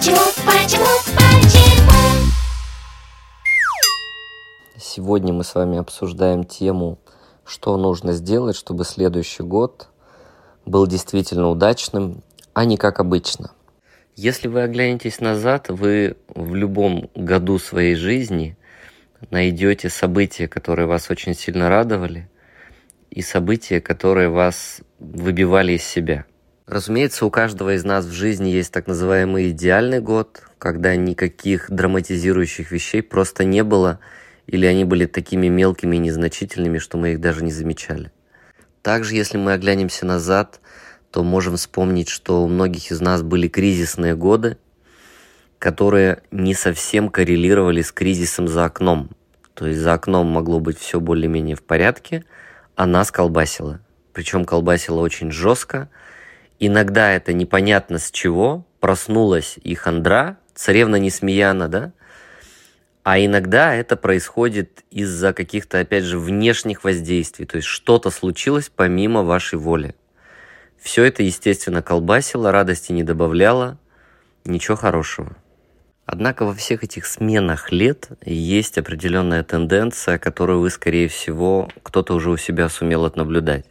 Почему, почему, почему? Сегодня мы с вами обсуждаем тему, что нужно сделать, чтобы следующий год был действительно удачным, а не как обычно. Если вы оглянетесь назад, вы в любом году своей жизни найдете события, которые вас очень сильно радовали, и события, которые вас выбивали из себя. Разумеется, у каждого из нас в жизни есть так называемый идеальный год, когда никаких драматизирующих вещей просто не было, или они были такими мелкими и незначительными, что мы их даже не замечали. Также, если мы оглянемся назад, то можем вспомнить, что у многих из нас были кризисные годы, которые не совсем коррелировали с кризисом за окном. То есть за окном могло быть все более-менее в порядке, а нас колбасило. Причем колбасило очень жестко. Иногда это непонятно с чего. Проснулась и хандра, царевна Несмеяна, да? А иногда это происходит из-за каких-то, опять же, внешних воздействий. То есть что-то случилось помимо вашей воли. Все это, естественно, колбасило, радости не добавляло, ничего хорошего. Однако во всех этих сменах лет есть определенная тенденция, которую вы, скорее всего, кто-то уже у себя сумел отнаблюдать.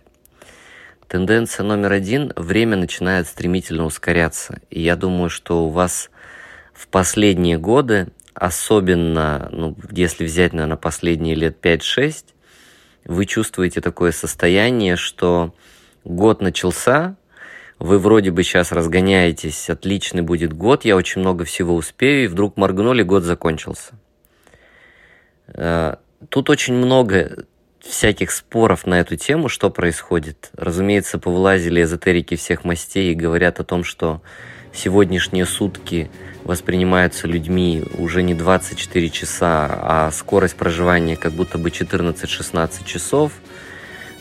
Тенденция номер один – время начинает стремительно ускоряться. И я думаю, что у вас в последние годы, особенно, ну, если взять, наверное, последние лет 5-6, вы чувствуете такое состояние, что год начался, вы вроде бы сейчас разгоняетесь, отличный будет год, я очень много всего успею, и вдруг моргнули, год закончился. Э, тут очень много всяких споров на эту тему, что происходит. Разумеется, повылазили эзотерики всех мастей и говорят о том, что сегодняшние сутки воспринимаются людьми уже не 24 часа, а скорость проживания как будто бы 14-16 часов –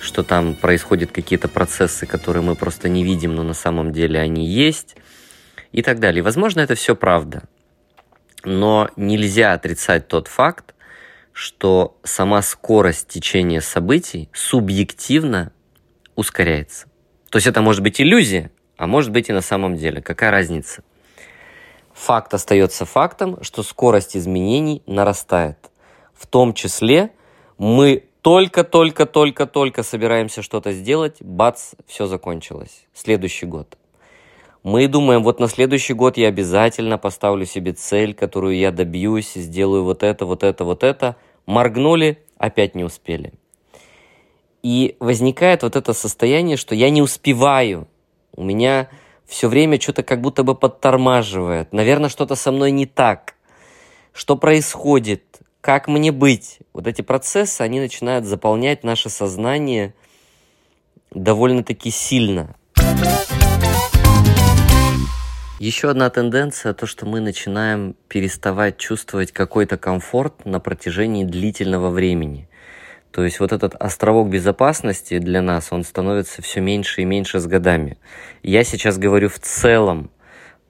что там происходят какие-то процессы, которые мы просто не видим, но на самом деле они есть и так далее. Возможно, это все правда. Но нельзя отрицать тот факт, что сама скорость течения событий субъективно ускоряется. То есть это может быть иллюзия, а может быть и на самом деле. Какая разница? Факт остается фактом, что скорость изменений нарастает. В том числе мы только-только-только-только собираемся что-то сделать, бац, все закончилось. Следующий год. Мы думаем, вот на следующий год я обязательно поставлю себе цель, которую я добьюсь, сделаю вот это, вот это, вот это. Моргнули, опять не успели. И возникает вот это состояние, что я не успеваю. У меня все время что-то как будто бы подтормаживает. Наверное, что-то со мной не так. Что происходит? как мне быть? Вот эти процессы, они начинают заполнять наше сознание довольно-таки сильно. Еще одна тенденция, то, что мы начинаем переставать чувствовать какой-то комфорт на протяжении длительного времени. То есть вот этот островок безопасности для нас, он становится все меньше и меньше с годами. Я сейчас говорю в целом,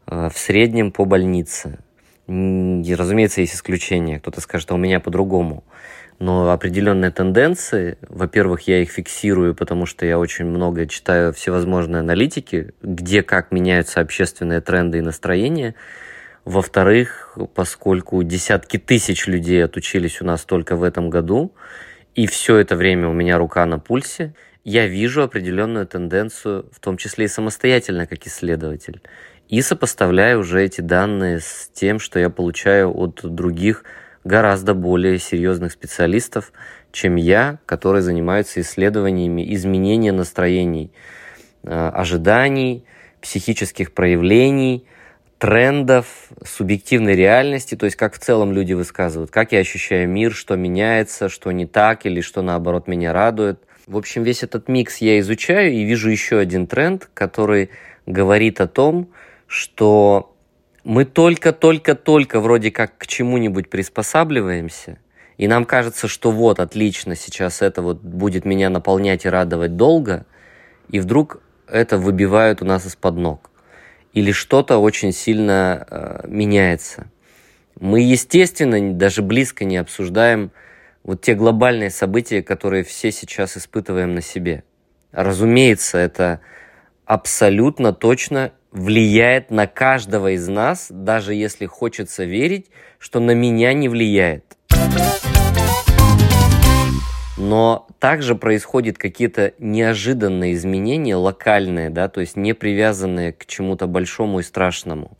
э, в среднем по больнице. Разумеется, есть исключения. Кто-то скажет, а у меня по-другому. Но определенные тенденции, во-первых, я их фиксирую, потому что я очень много читаю всевозможные аналитики, где как меняются общественные тренды и настроения. Во-вторых, поскольку десятки тысяч людей отучились у нас только в этом году, и все это время у меня рука на пульсе, я вижу определенную тенденцию, в том числе и самостоятельно, как исследователь и сопоставляю уже эти данные с тем, что я получаю от других гораздо более серьезных специалистов, чем я, которые занимаются исследованиями изменения настроений, э, ожиданий, психических проявлений, трендов, субъективной реальности, то есть как в целом люди высказывают, как я ощущаю мир, что меняется, что не так или что наоборот меня радует. В общем, весь этот микс я изучаю и вижу еще один тренд, который говорит о том, что мы только-только-только вроде как к чему-нибудь приспосабливаемся, и нам кажется, что вот, отлично, сейчас это вот будет меня наполнять и радовать долго, и вдруг это выбивают у нас из-под ног. Или что-то очень сильно э, меняется. Мы, естественно, даже близко не обсуждаем вот те глобальные события, которые все сейчас испытываем на себе. Разумеется, это абсолютно точно влияет на каждого из нас, даже если хочется верить, что на меня не влияет. Но также происходят какие-то неожиданные изменения, локальные, да, то есть не привязанные к чему-то большому и страшному.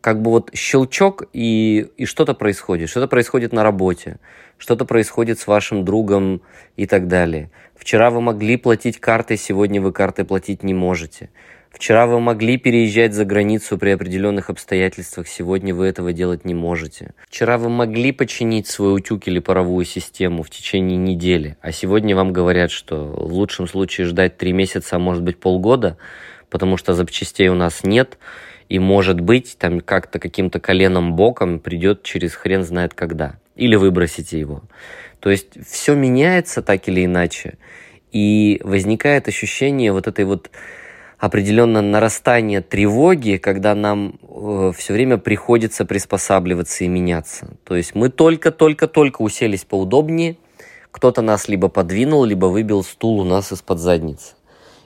Как бы вот щелчок и, и что-то происходит. Что-то происходит на работе, что-то происходит с вашим другом и так далее. Вчера вы могли платить картой, сегодня вы картой платить не можете. Вчера вы могли переезжать за границу при определенных обстоятельствах, сегодня вы этого делать не можете. Вчера вы могли починить свой утюг или паровую систему в течение недели, а сегодня вам говорят, что в лучшем случае ждать три месяца, а может быть полгода, потому что запчастей у нас нет, и может быть там как-то каким-то коленом боком придет через хрен знает когда. Или выбросите его. То есть все меняется так или иначе, и возникает ощущение вот этой вот определенное нарастание тревоги, когда нам э, все время приходится приспосабливаться и меняться. То есть мы только-только-только уселись поудобнее, кто-то нас либо подвинул, либо выбил стул у нас из-под задницы.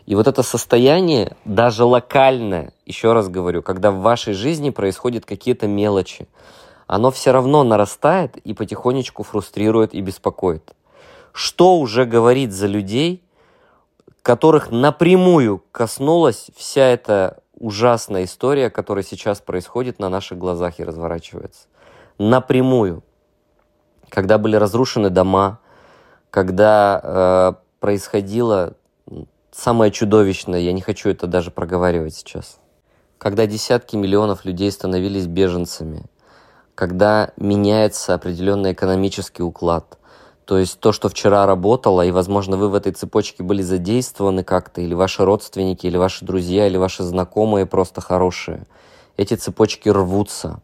И вот это состояние, даже локальное, еще раз говорю, когда в вашей жизни происходят какие-то мелочи, оно все равно нарастает и потихонечку фрустрирует и беспокоит. Что уже говорит за людей, которых напрямую коснулась вся эта ужасная история, которая сейчас происходит на наших глазах и разворачивается. Напрямую. Когда были разрушены дома, когда э, происходило самое чудовищное, я не хочу это даже проговаривать сейчас, когда десятки миллионов людей становились беженцами, когда меняется определенный экономический уклад – то есть то, что вчера работало, и, возможно, вы в этой цепочке были задействованы как-то, или ваши родственники, или ваши друзья, или ваши знакомые просто хорошие. Эти цепочки рвутся.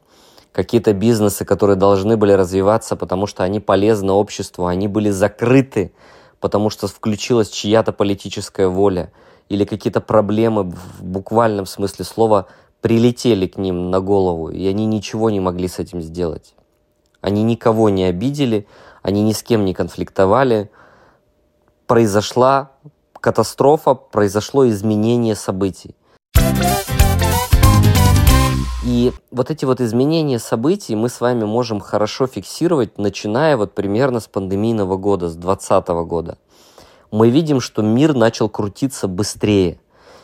Какие-то бизнесы, которые должны были развиваться, потому что они полезны обществу, они были закрыты, потому что включилась чья-то политическая воля, или какие-то проблемы в буквальном смысле слова прилетели к ним на голову, и они ничего не могли с этим сделать. Они никого не обидели, они ни с кем не конфликтовали. Произошла катастрофа, произошло изменение событий. И вот эти вот изменения событий мы с вами можем хорошо фиксировать, начиная вот примерно с пандемийного года, с 2020 года. Мы видим, что мир начал крутиться быстрее.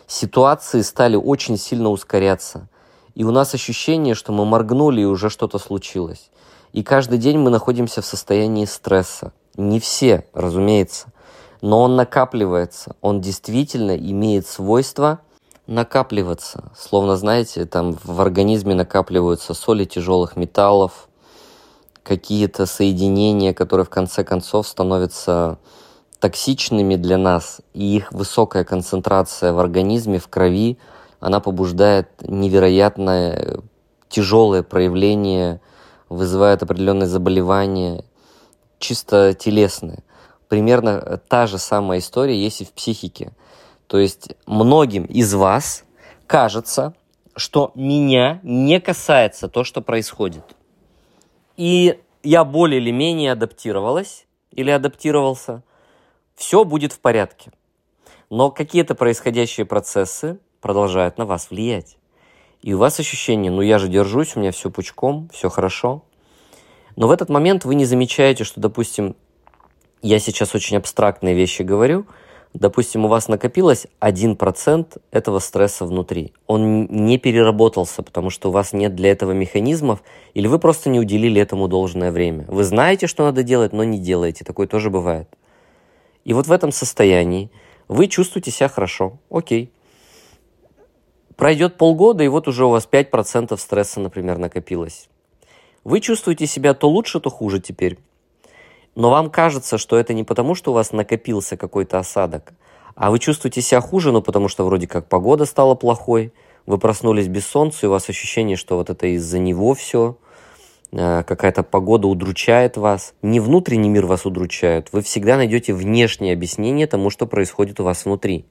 Ситуации стали очень сильно ускоряться. И у нас ощущение, что мы моргнули и уже что-то случилось. И каждый день мы находимся в состоянии стресса. Не все, разумеется, но он накапливается. Он действительно имеет свойство накапливаться. Словно, знаете, там в организме накапливаются соли тяжелых металлов, какие-то соединения, которые в конце концов становятся токсичными для нас, и их высокая концентрация в организме, в крови, она побуждает невероятное тяжелое проявление вызывают определенные заболевания, чисто телесные. Примерно та же самая история есть и в психике. То есть многим из вас кажется, что меня не касается то, что происходит. И я более или менее адаптировалась или адаптировался, все будет в порядке. Но какие-то происходящие процессы продолжают на вас влиять. И у вас ощущение, ну я же держусь, у меня все пучком, все хорошо. Но в этот момент вы не замечаете, что, допустим, я сейчас очень абстрактные вещи говорю, допустим, у вас накопилось 1% этого стресса внутри. Он не переработался, потому что у вас нет для этого механизмов, или вы просто не уделили этому должное время. Вы знаете, что надо делать, но не делаете. Такое тоже бывает. И вот в этом состоянии вы чувствуете себя хорошо. Окей. Пройдет полгода, и вот уже у вас 5% стресса, например, накопилось. Вы чувствуете себя то лучше, то хуже теперь. Но вам кажется, что это не потому, что у вас накопился какой-то осадок, а вы чувствуете себя хуже, ну потому что вроде как погода стала плохой, вы проснулись без солнца, и у вас ощущение, что вот это из-за него все, какая-то погода удручает вас. Не внутренний мир вас удручает, вы всегда найдете внешнее объяснение тому, что происходит у вас внутри.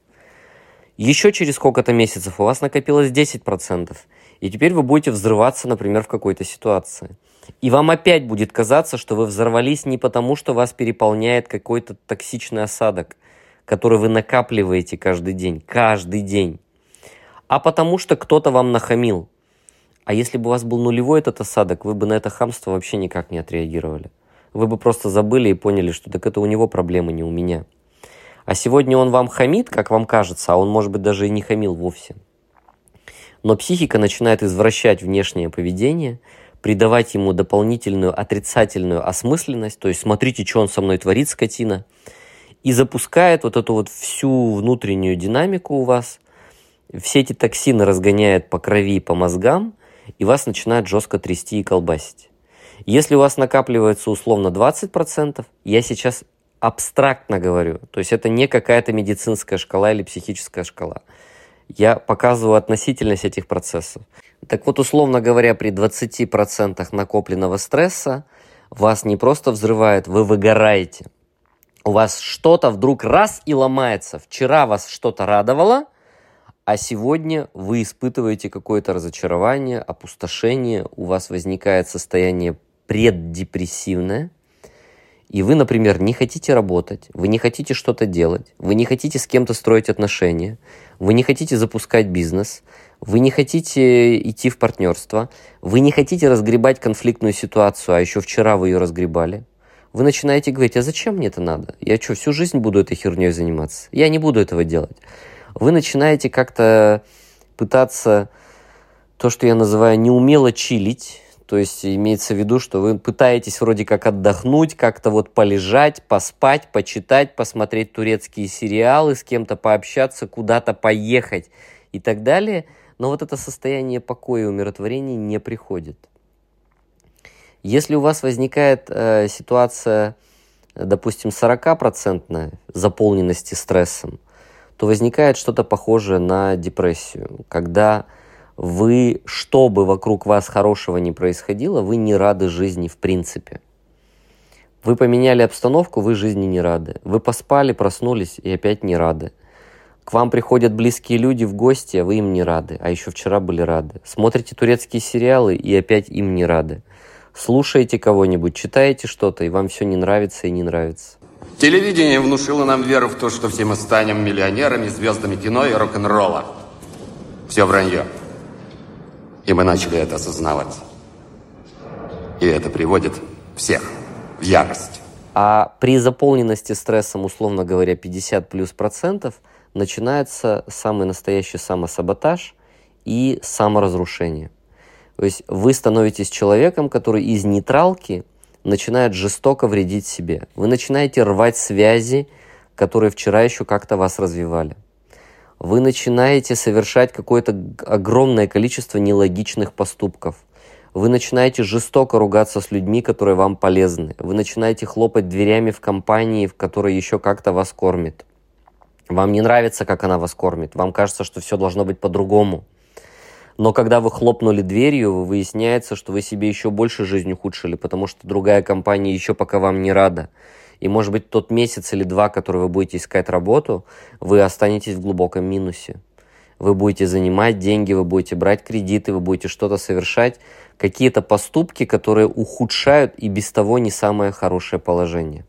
Еще через сколько-то месяцев у вас накопилось 10%, и теперь вы будете взрываться, например, в какой-то ситуации. И вам опять будет казаться, что вы взорвались не потому, что вас переполняет какой-то токсичный осадок, который вы накапливаете каждый день, каждый день, а потому что кто-то вам нахамил. А если бы у вас был нулевой этот осадок, вы бы на это хамство вообще никак не отреагировали. Вы бы просто забыли и поняли, что так это у него проблемы, не у меня. А сегодня он вам хамит, как вам кажется, а он, может быть, даже и не хамил вовсе. Но психика начинает извращать внешнее поведение, придавать ему дополнительную отрицательную осмысленность, то есть смотрите, что он со мной творит, скотина, и запускает вот эту вот всю внутреннюю динамику у вас, все эти токсины разгоняет по крови, по мозгам, и вас начинает жестко трясти и колбасить. Если у вас накапливается условно 20%, я сейчас абстрактно говорю, то есть это не какая-то медицинская шкала или психическая шкала. Я показываю относительность этих процессов. Так вот, условно говоря, при 20% накопленного стресса вас не просто взрывает, вы выгораете. У вас что-то вдруг раз и ломается. Вчера вас что-то радовало, а сегодня вы испытываете какое-то разочарование, опустошение, у вас возникает состояние преддепрессивное, и вы, например, не хотите работать, вы не хотите что-то делать, вы не хотите с кем-то строить отношения, вы не хотите запускать бизнес, вы не хотите идти в партнерство, вы не хотите разгребать конфликтную ситуацию, а еще вчера вы ее разгребали, вы начинаете говорить, а зачем мне это надо? Я что, всю жизнь буду этой херней заниматься? Я не буду этого делать вы начинаете как-то пытаться то, что я называю неумело чилить, то есть имеется в виду, что вы пытаетесь вроде как отдохнуть, как-то вот полежать, поспать, почитать, посмотреть турецкие сериалы, с кем-то пообщаться, куда-то поехать и так далее. Но вот это состояние покоя и умиротворения не приходит. Если у вас возникает э, ситуация, допустим, 40% заполненности стрессом, то возникает что-то похожее на депрессию, когда вы, что бы вокруг вас хорошего не происходило, вы не рады жизни в принципе. Вы поменяли обстановку, вы жизни не рады. Вы поспали, проснулись и опять не рады. К вам приходят близкие люди в гости, а вы им не рады, а еще вчера были рады. Смотрите турецкие сериалы и опять им не рады. Слушаете кого-нибудь, читаете что-то, и вам все не нравится и не нравится. Телевидение внушило нам веру в то, что все мы станем миллионерами, звездами кино и рок-н-ролла. Все вранье. И мы начали это осознавать. И это приводит всех в ярость. А при заполненности стрессом, условно говоря, 50 плюс процентов, начинается самый настоящий самосаботаж и саморазрушение. То есть вы становитесь человеком, который из нейтралки начинает жестоко вредить себе. Вы начинаете рвать связи, которые вчера еще как-то вас развивали. Вы начинаете совершать какое-то огромное количество нелогичных поступков. Вы начинаете жестоко ругаться с людьми, которые вам полезны. Вы начинаете хлопать дверями в компании, в которой еще как-то вас кормит. Вам не нравится, как она вас кормит. Вам кажется, что все должно быть по-другому. Но когда вы хлопнули дверью, выясняется, что вы себе еще больше жизнь ухудшили, потому что другая компания еще пока вам не рада. И, может быть, тот месяц или два, который вы будете искать работу, вы останетесь в глубоком минусе. Вы будете занимать деньги, вы будете брать кредиты, вы будете что-то совершать, какие-то поступки, которые ухудшают и без того не самое хорошее положение.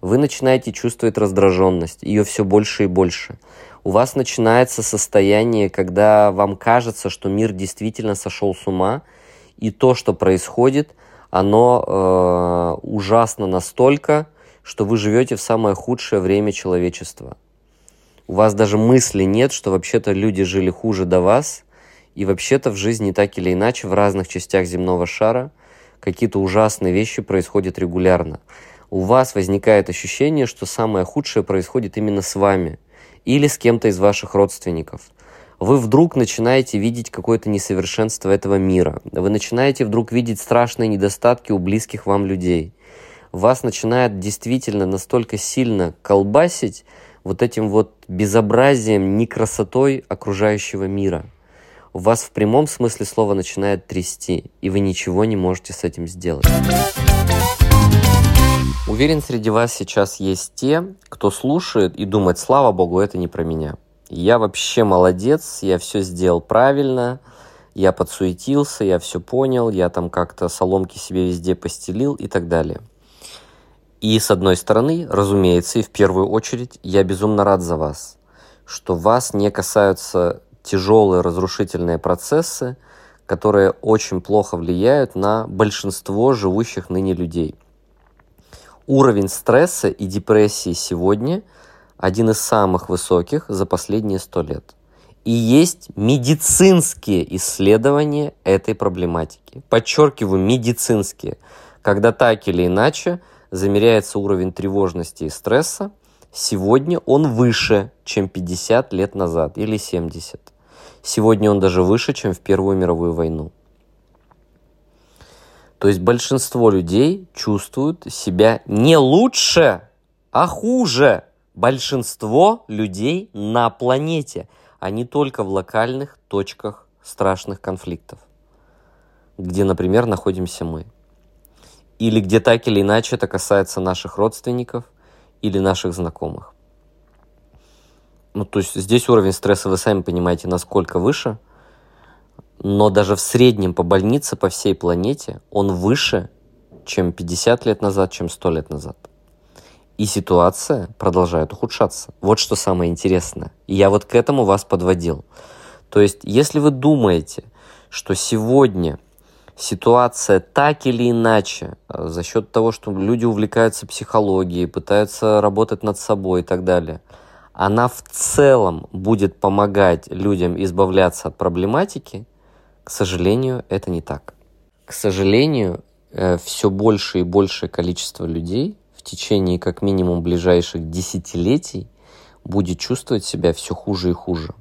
Вы начинаете чувствовать раздраженность, ее все больше и больше у вас начинается состояние, когда вам кажется, что мир действительно сошел с ума, и то, что происходит, оно э, ужасно настолько, что вы живете в самое худшее время человечества. У вас даже мысли нет, что вообще-то люди жили хуже до вас, и вообще-то в жизни так или иначе в разных частях земного шара какие-то ужасные вещи происходят регулярно. У вас возникает ощущение, что самое худшее происходит именно с вами – или с кем-то из ваших родственников. Вы вдруг начинаете видеть какое-то несовершенство этого мира. Вы начинаете вдруг видеть страшные недостатки у близких вам людей. Вас начинает действительно настолько сильно колбасить вот этим вот безобразием, некрасотой окружающего мира. Вас в прямом смысле слова начинает трясти, и вы ничего не можете с этим сделать. Уверен, среди вас сейчас есть те, кто слушает и думает, слава богу, это не про меня. Я вообще молодец, я все сделал правильно, я подсуетился, я все понял, я там как-то соломки себе везде постелил и так далее. И с одной стороны, разумеется, и в первую очередь, я безумно рад за вас, что вас не касаются тяжелые разрушительные процессы, которые очень плохо влияют на большинство живущих ныне людей. Уровень стресса и депрессии сегодня один из самых высоких за последние сто лет. И есть медицинские исследования этой проблематики. Подчеркиваю, медицинские. Когда так или иначе замеряется уровень тревожности и стресса, сегодня он выше, чем 50 лет назад или 70. Сегодня он даже выше, чем в Первую мировую войну. То есть большинство людей чувствуют себя не лучше, а хуже. Большинство людей на планете, а не только в локальных точках страшных конфликтов, где, например, находимся мы. Или где так или иначе это касается наших родственников или наших знакомых. Ну, то есть здесь уровень стресса, вы сами понимаете, насколько выше, но даже в среднем по больнице по всей планете он выше, чем 50 лет назад, чем 100 лет назад. И ситуация продолжает ухудшаться. Вот что самое интересное. И я вот к этому вас подводил. То есть, если вы думаете, что сегодня ситуация так или иначе, э, за счет того, что люди увлекаются психологией, пытаются работать над собой и так далее – она в целом будет помогать людям избавляться от проблематики, к сожалению, это не так. К сожалению, э, все больше и большее количество людей в течение как минимум ближайших десятилетий будет чувствовать себя все хуже и хуже.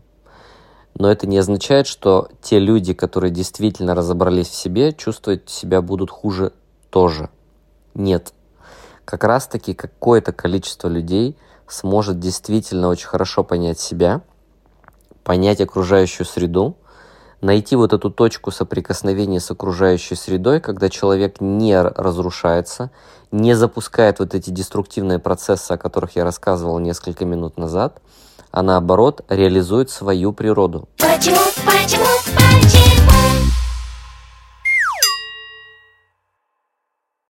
Но это не означает, что те люди, которые действительно разобрались в себе, чувствовать себя будут хуже тоже. Нет. Как раз таки какое-то количество людей – сможет действительно очень хорошо понять себя, понять окружающую среду, найти вот эту точку соприкосновения с окружающей средой, когда человек не разрушается, не запускает вот эти деструктивные процессы, о которых я рассказывал несколько минут назад, а наоборот реализует свою природу. Почему, почему,